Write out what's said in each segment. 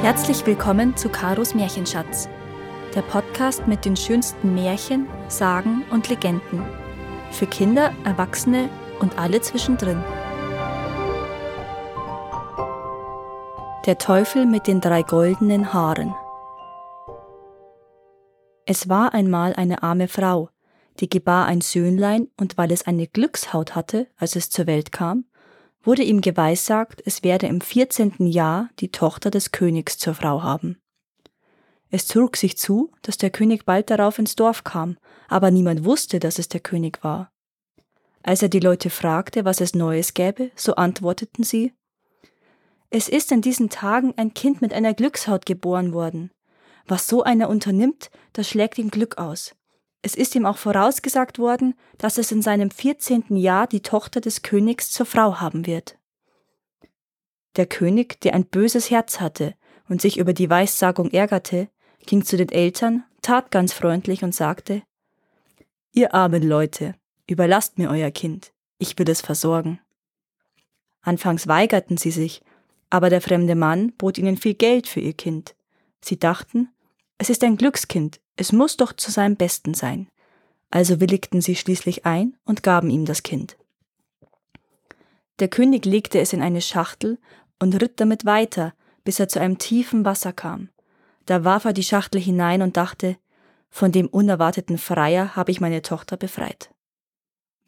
Herzlich willkommen zu Karos Märchenschatz, der Podcast mit den schönsten Märchen, Sagen und Legenden. Für Kinder, Erwachsene und alle zwischendrin. Der Teufel mit den drei goldenen Haaren. Es war einmal eine arme Frau, die gebar ein Söhnlein, und weil es eine Glückshaut hatte, als es zur Welt kam, wurde ihm geweissagt, es werde im vierzehnten Jahr die Tochter des Königs zur Frau haben. Es trug sich zu, dass der König bald darauf ins Dorf kam, aber niemand wusste, dass es der König war. Als er die Leute fragte, was es Neues gäbe, so antworteten sie Es ist in diesen Tagen ein Kind mit einer Glückshaut geboren worden. Was so einer unternimmt, das schlägt ihm Glück aus. Es ist ihm auch vorausgesagt worden, dass es in seinem vierzehnten Jahr die Tochter des Königs zur Frau haben wird. Der König, der ein böses Herz hatte und sich über die Weissagung ärgerte, ging zu den Eltern, tat ganz freundlich und sagte Ihr armen Leute, überlasst mir euer Kind, ich will es versorgen. Anfangs weigerten sie sich, aber der fremde Mann bot ihnen viel Geld für ihr Kind. Sie dachten, es ist ein Glückskind, es muss doch zu seinem Besten sein. Also willigten sie schließlich ein und gaben ihm das Kind. Der König legte es in eine Schachtel und ritt damit weiter, bis er zu einem tiefen Wasser kam. Da warf er die Schachtel hinein und dachte, von dem unerwarteten Freier habe ich meine Tochter befreit.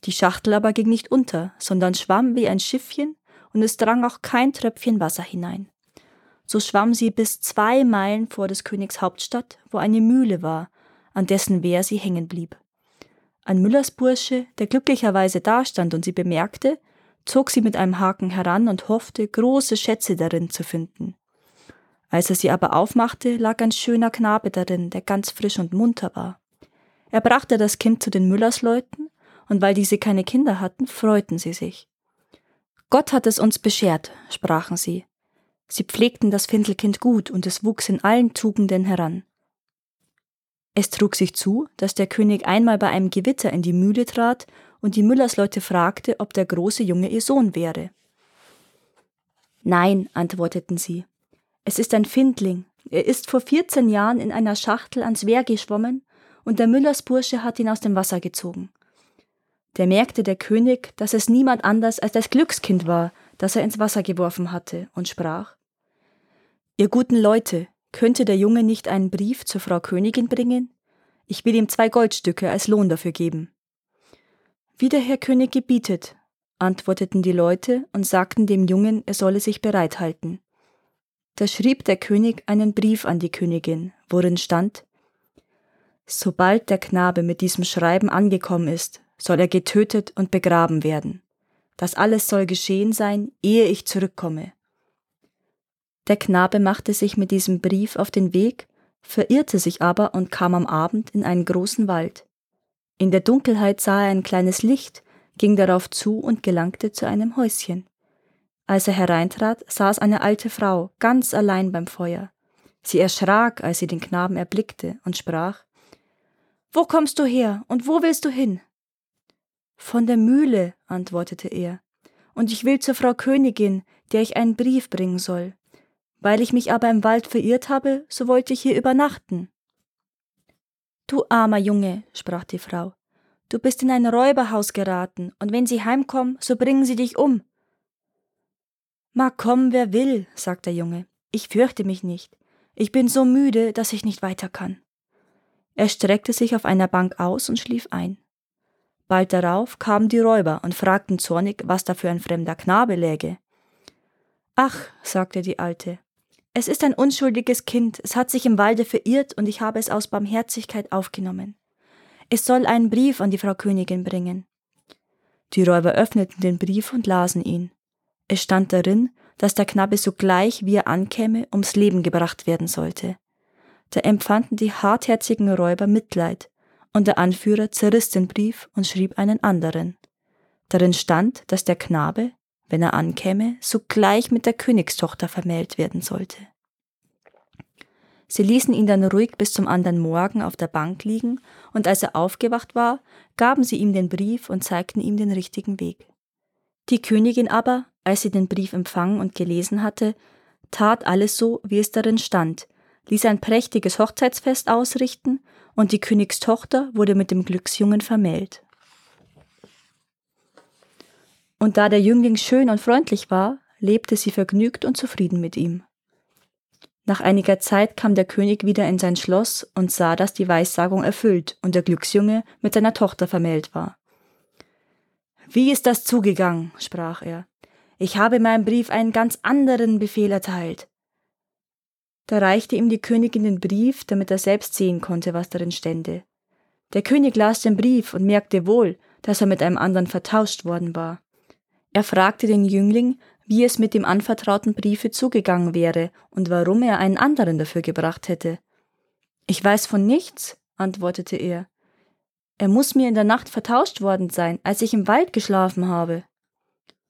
Die Schachtel aber ging nicht unter, sondern schwamm wie ein Schiffchen, und es drang auch kein Tröpfchen Wasser hinein. So schwamm sie bis zwei Meilen vor des Königs Hauptstadt, wo eine Mühle war, an dessen Wehr sie hängen blieb. Ein Müllersbursche, der glücklicherweise dastand und sie bemerkte, zog sie mit einem Haken heran und hoffte, große Schätze darin zu finden. Als er sie aber aufmachte, lag ein schöner Knabe darin, der ganz frisch und munter war. Er brachte das Kind zu den Müllersleuten, und weil diese keine Kinder hatten, freuten sie sich. Gott hat es uns beschert, sprachen sie, Sie pflegten das Findelkind gut und es wuchs in allen Tugenden heran. Es trug sich zu, dass der König einmal bei einem Gewitter in die Mühle trat und die Müllersleute fragte, ob der große Junge ihr Sohn wäre. Nein, antworteten sie. Es ist ein Findling. Er ist vor vierzehn Jahren in einer Schachtel ans Wehr geschwommen und der Müllersbursche hat ihn aus dem Wasser gezogen. Da merkte der König, dass es niemand anders als das Glückskind war, das er ins Wasser geworfen hatte, und sprach Ihr guten Leute, könnte der Junge nicht einen Brief zur Frau Königin bringen? Ich will ihm zwei Goldstücke als Lohn dafür geben. Wie der Herr König gebietet, antworteten die Leute und sagten dem Jungen, er solle sich bereithalten. Da schrieb der König einen Brief an die Königin, worin stand Sobald der Knabe mit diesem Schreiben angekommen ist, soll er getötet und begraben werden. Das alles soll geschehen sein, ehe ich zurückkomme. Der Knabe machte sich mit diesem Brief auf den Weg, verirrte sich aber und kam am Abend in einen großen Wald. In der Dunkelheit sah er ein kleines Licht, ging darauf zu und gelangte zu einem Häuschen. Als er hereintrat, saß eine alte Frau ganz allein beim Feuer. Sie erschrak, als sie den Knaben erblickte und sprach Wo kommst du her und wo willst du hin? Von der Mühle, antwortete er, und ich will zur Frau Königin, der ich einen Brief bringen soll. Weil ich mich aber im Wald verirrt habe, so wollte ich hier übernachten. Du armer Junge, sprach die Frau, du bist in ein Räuberhaus geraten, und wenn sie heimkommen, so bringen sie dich um. Mag kommen, wer will, sagt der Junge, ich fürchte mich nicht. Ich bin so müde, dass ich nicht weiter kann. Er streckte sich auf einer Bank aus und schlief ein. Bald darauf kamen die Räuber und fragten zornig, was da für ein fremder Knabe läge. Ach, sagte die Alte, es ist ein unschuldiges Kind, es hat sich im Walde verirrt und ich habe es aus Barmherzigkeit aufgenommen. Es soll einen Brief an die Frau Königin bringen. Die Räuber öffneten den Brief und lasen ihn. Es stand darin, dass der Knabe sogleich, wie er ankäme, ums Leben gebracht werden sollte. Da empfanden die hartherzigen Räuber Mitleid, und der Anführer zerriss den Brief und schrieb einen anderen. Darin stand, dass der Knabe, wenn er ankäme, sogleich mit der Königstochter vermählt werden sollte. Sie ließen ihn dann ruhig bis zum anderen Morgen auf der Bank liegen, und als er aufgewacht war, gaben sie ihm den Brief und zeigten ihm den richtigen Weg. Die Königin aber, als sie den Brief empfangen und gelesen hatte, tat alles so, wie es darin stand, ließ ein prächtiges Hochzeitsfest ausrichten, und die Königstochter wurde mit dem Glücksjungen vermählt. Und da der Jüngling schön und freundlich war, lebte sie vergnügt und zufrieden mit ihm. Nach einiger Zeit kam der König wieder in sein Schloss und sah, dass die Weissagung erfüllt und der Glücksjunge mit seiner Tochter vermählt war. Wie ist das zugegangen? sprach er. Ich habe in meinem Brief einen ganz anderen Befehl erteilt. Da reichte ihm die Königin den Brief, damit er selbst sehen konnte, was darin stände. Der König las den Brief und merkte wohl, dass er mit einem anderen vertauscht worden war. Er fragte den Jüngling, wie es mit dem anvertrauten Briefe zugegangen wäre und warum er einen anderen dafür gebracht hätte. Ich weiß von nichts, antwortete er. Er muss mir in der Nacht vertauscht worden sein, als ich im Wald geschlafen habe.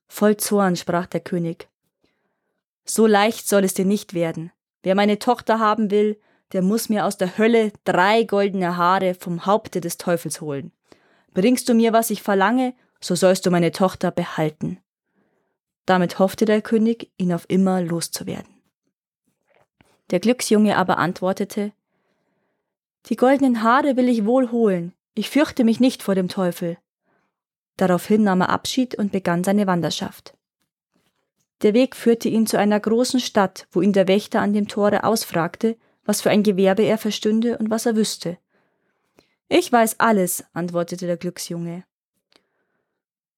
Voll Zorn sprach der König. So leicht soll es dir nicht werden. Wer meine Tochter haben will, der muss mir aus der Hölle drei goldene Haare vom Haupte des Teufels holen. Bringst du mir, was ich verlange, so sollst du meine Tochter behalten. Damit hoffte der König, ihn auf immer loszuwerden. Der Glücksjunge aber antwortete Die goldenen Haare will ich wohl holen, ich fürchte mich nicht vor dem Teufel. Daraufhin nahm er Abschied und begann seine Wanderschaft. Der Weg führte ihn zu einer großen Stadt, wo ihn der Wächter an dem Tore ausfragte, was für ein Gewerbe er verstünde und was er wüsste. Ich weiß alles, antwortete der Glücksjunge.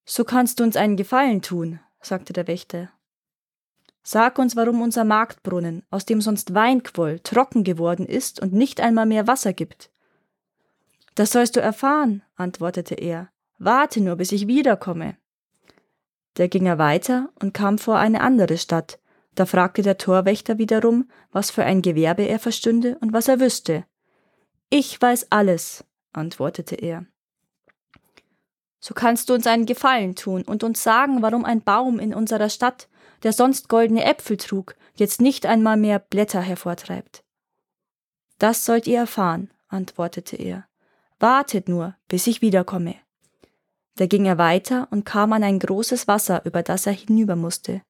So kannst du uns einen Gefallen tun, sagte der Wächter. Sag uns, warum unser Marktbrunnen, aus dem sonst Wein quoll, trocken geworden ist und nicht einmal mehr Wasser gibt. Das sollst du erfahren, antwortete er. Warte nur, bis ich wiederkomme. Da ging er weiter und kam vor eine andere Stadt. Da fragte der Torwächter wiederum, was für ein Gewerbe er verstünde und was er wüsste. Ich weiß alles, antwortete er. So kannst du uns einen Gefallen tun und uns sagen, warum ein Baum in unserer Stadt, der sonst goldene Äpfel trug, jetzt nicht einmal mehr Blätter hervortreibt. Das sollt ihr erfahren, antwortete er. Wartet nur, bis ich wiederkomme. Da ging er weiter und kam an ein großes Wasser, über das er hinüber musste.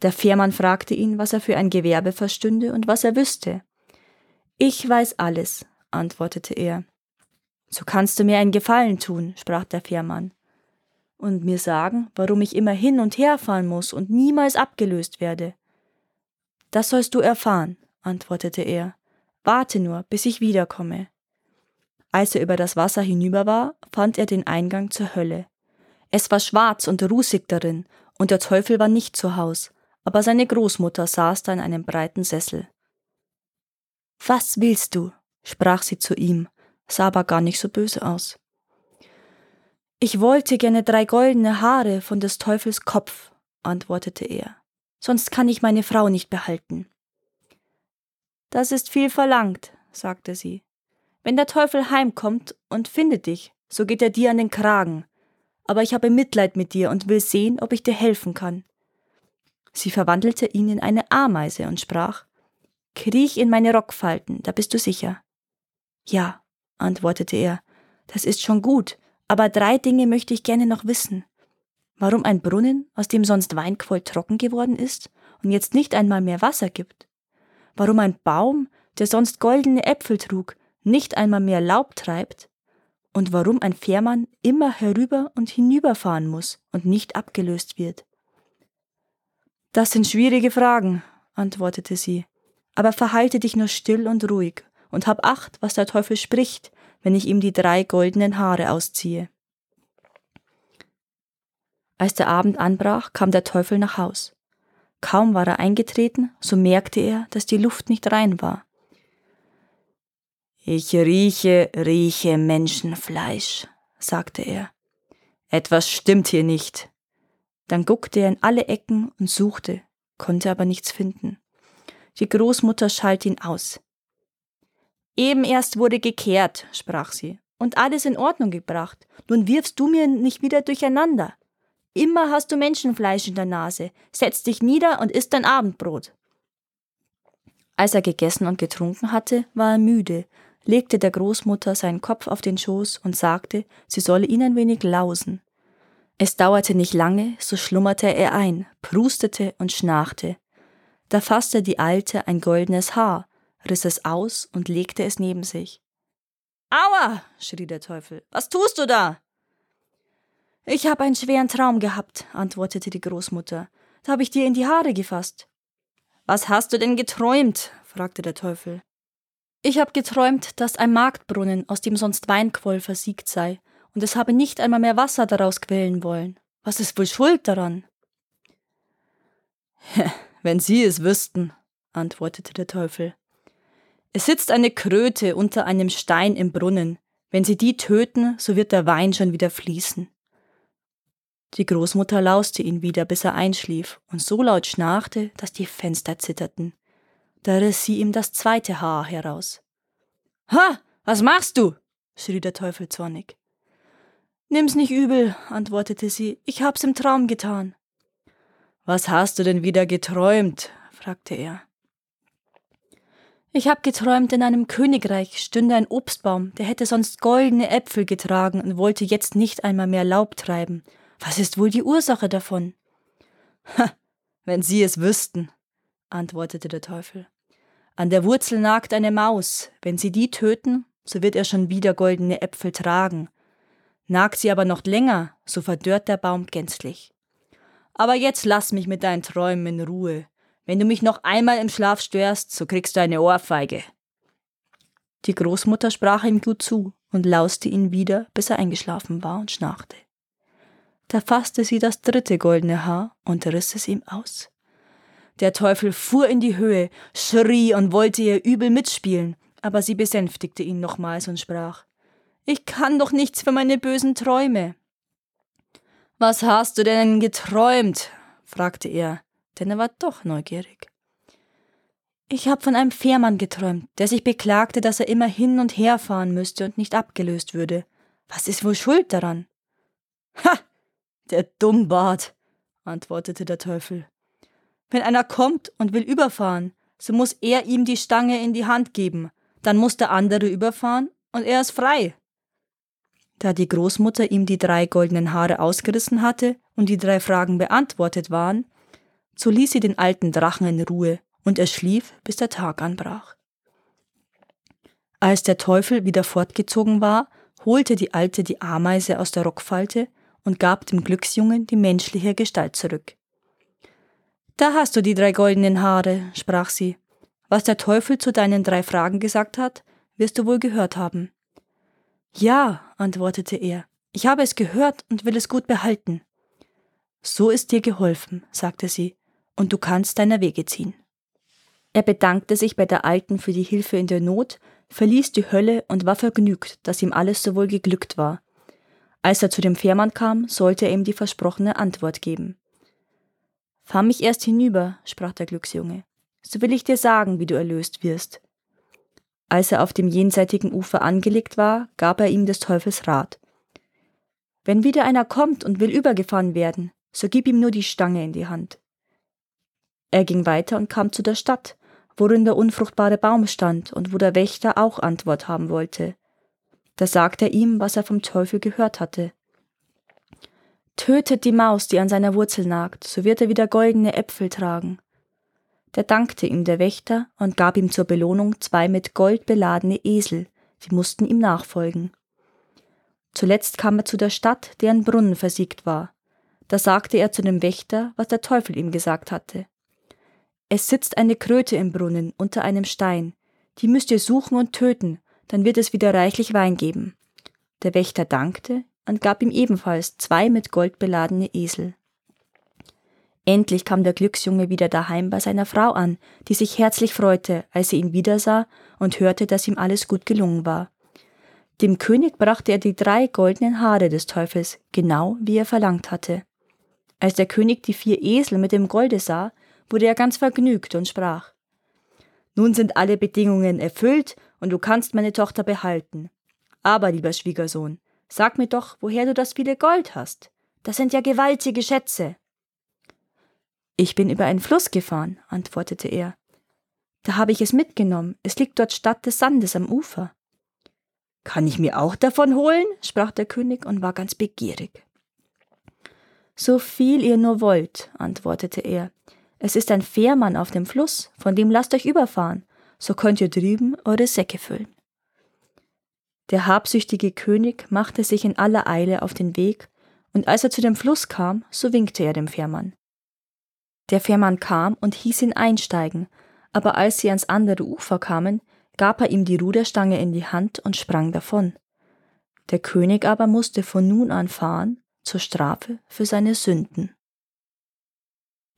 Der Fährmann fragte ihn, was er für ein Gewerbe verstünde und was er wüsste. Ich weiß alles, antwortete er. So kannst du mir einen Gefallen tun, sprach der Fährmann, und mir sagen, warum ich immer hin und her fahren muss und niemals abgelöst werde. Das sollst du erfahren, antwortete er. Warte nur, bis ich wiederkomme. Als er über das Wasser hinüber war, fand er den Eingang zur Hölle. Es war schwarz und rußig darin, und der Teufel war nicht zu Haus, aber seine Großmutter saß da in einem breiten Sessel. Was willst du? sprach sie zu ihm sah aber gar nicht so böse aus. Ich wollte gerne drei goldene Haare von des Teufels Kopf, antwortete er, sonst kann ich meine Frau nicht behalten. Das ist viel verlangt, sagte sie. Wenn der Teufel heimkommt und findet dich, so geht er dir an den Kragen. Aber ich habe Mitleid mit dir und will sehen, ob ich dir helfen kann. Sie verwandelte ihn in eine Ameise und sprach Kriech in meine Rockfalten, da bist du sicher. Ja, antwortete er, das ist schon gut, aber drei Dinge möchte ich gerne noch wissen. Warum ein Brunnen, aus dem sonst Weinquoll trocken geworden ist und jetzt nicht einmal mehr Wasser gibt? Warum ein Baum, der sonst goldene Äpfel trug, nicht einmal mehr Laub treibt? Und warum ein Fährmann immer herüber und hinüberfahren muss und nicht abgelöst wird? Das sind schwierige Fragen, antwortete sie, aber verhalte dich nur still und ruhig und hab acht, was der Teufel spricht, wenn ich ihm die drei goldenen Haare ausziehe. Als der Abend anbrach, kam der Teufel nach Haus. Kaum war er eingetreten, so merkte er, dass die Luft nicht rein war. Ich rieche, rieche Menschenfleisch, sagte er. Etwas stimmt hier nicht. Dann guckte er in alle Ecken und suchte, konnte aber nichts finden. Die Großmutter schalt ihn aus. Eben erst wurde gekehrt, sprach sie, und alles in Ordnung gebracht. Nun wirfst du mir nicht wieder durcheinander. Immer hast du Menschenfleisch in der Nase. Setz dich nieder und isst dein Abendbrot. Als er gegessen und getrunken hatte, war er müde, legte der Großmutter seinen Kopf auf den Schoß und sagte, sie solle ihn ein wenig lausen. Es dauerte nicht lange, so schlummerte er ein, prustete und schnarchte. Da fasste die Alte ein goldenes Haar, riss es aus und legte es neben sich. Aua! schrie der Teufel. Was tust du da? Ich habe einen schweren Traum gehabt, antwortete die Großmutter. Da habe ich dir in die Haare gefasst. Was hast du denn geträumt? fragte der Teufel. Ich habe geträumt, dass ein Marktbrunnen, aus dem sonst Wein quoll, versiegt sei, und es habe nicht einmal mehr Wasser daraus quellen wollen. Was ist wohl schuld daran? Wenn Sie es wüssten, antwortete der Teufel. Es sitzt eine Kröte unter einem Stein im Brunnen. Wenn Sie die töten, so wird der Wein schon wieder fließen. Die Großmutter lauste ihn wieder, bis er einschlief und so laut schnarchte, dass die Fenster zitterten. Da riss sie ihm das zweite Haar heraus. Ha, was machst du? schrie der Teufel zornig. Nimm's nicht übel, antwortete sie, ich hab's im Traum getan. Was hast du denn wieder geträumt? fragte er. Ich hab geträumt, in einem Königreich stünde ein Obstbaum, der hätte sonst goldene Äpfel getragen und wollte jetzt nicht einmal mehr Laub treiben. Was ist wohl die Ursache davon? Ha, wenn Sie es wüssten, antwortete der Teufel. An der Wurzel nagt eine Maus, wenn Sie die töten, so wird er schon wieder goldene Äpfel tragen. Nagt sie aber noch länger, so verdörrt der Baum gänzlich. Aber jetzt lass mich mit deinen Träumen in Ruhe. Wenn du mich noch einmal im Schlaf störst, so kriegst du eine Ohrfeige. Die Großmutter sprach ihm gut zu und lauste ihn wieder, bis er eingeschlafen war und schnarchte. Da fasste sie das dritte goldene Haar und riss es ihm aus. Der Teufel fuhr in die Höhe, schrie und wollte ihr übel mitspielen, aber sie besänftigte ihn nochmals und sprach Ich kann doch nichts für meine bösen Träume. Was hast du denn geträumt? fragte er, denn er war doch neugierig. Ich habe von einem Fährmann geträumt, der sich beklagte, dass er immer hin und her fahren müsste und nicht abgelöst würde. Was ist wohl schuld daran? Ha! Der Dummbart, antwortete der Teufel. Wenn einer kommt und will überfahren, so muss er ihm die Stange in die Hand geben, dann muss der andere überfahren und er ist frei. Da die Großmutter ihm die drei goldenen Haare ausgerissen hatte und die drei Fragen beantwortet waren, so ließ sie den alten Drachen in Ruhe und er schlief, bis der Tag anbrach. Als der Teufel wieder fortgezogen war, holte die Alte die Ameise aus der Rockfalte und gab dem Glücksjungen die menschliche Gestalt zurück. Da hast du die drei goldenen Haare, sprach sie. Was der Teufel zu deinen drei Fragen gesagt hat, wirst du wohl gehört haben. Ja, antwortete er, ich habe es gehört und will es gut behalten. So ist dir geholfen, sagte sie, und du kannst deiner Wege ziehen. Er bedankte sich bei der Alten für die Hilfe in der Not, verließ die Hölle und war vergnügt, dass ihm alles so wohl geglückt war, als er zu dem Fährmann kam, sollte er ihm die versprochene Antwort geben. Fahr mich erst hinüber, sprach der Glücksjunge, so will ich dir sagen, wie du erlöst wirst. Als er auf dem jenseitigen Ufer angelegt war, gab er ihm des Teufels Rat. Wenn wieder einer kommt und will übergefahren werden, so gib ihm nur die Stange in die Hand. Er ging weiter und kam zu der Stadt, worin der unfruchtbare Baum stand und wo der Wächter auch Antwort haben wollte. Da sagte er ihm, was er vom Teufel gehört hatte. Tötet die Maus, die an seiner Wurzel nagt, so wird er wieder goldene Äpfel tragen. Da dankte ihm der Wächter und gab ihm zur Belohnung zwei mit Gold beladene Esel, die mussten ihm nachfolgen. Zuletzt kam er zu der Stadt, deren Brunnen versiegt war. Da sagte er zu dem Wächter, was der Teufel ihm gesagt hatte. Es sitzt eine Kröte im Brunnen unter einem Stein, die müsst ihr suchen und töten, dann wird es wieder reichlich Wein geben. Der Wächter dankte und gab ihm ebenfalls zwei mit Gold beladene Esel. Endlich kam der Glücksjunge wieder daheim bei seiner Frau an, die sich herzlich freute, als sie ihn wiedersah und hörte, dass ihm alles gut gelungen war. Dem König brachte er die drei goldenen Haare des Teufels, genau wie er verlangt hatte. Als der König die vier Esel mit dem Golde sah, wurde er ganz vergnügt und sprach Nun sind alle Bedingungen erfüllt und du kannst meine Tochter behalten. Aber, lieber Schwiegersohn, sag mir doch, woher du das viele Gold hast. Das sind ja gewaltige Schätze. Ich bin über einen Fluss gefahren, antwortete er. Da habe ich es mitgenommen. Es liegt dort statt des Sandes am Ufer. Kann ich mir auch davon holen? sprach der König und war ganz begierig. So viel ihr nur wollt, antwortete er. Es ist ein Fährmann auf dem Fluss, von dem lasst euch überfahren, so könnt ihr drüben eure Säcke füllen. Der habsüchtige König machte sich in aller Eile auf den Weg, und als er zu dem Fluss kam, so winkte er dem Fährmann. Der Fährmann kam und hieß ihn einsteigen, aber als sie ans andere Ufer kamen, gab er ihm die Ruderstange in die Hand und sprang davon. Der König aber musste von nun an fahren, zur Strafe für seine Sünden.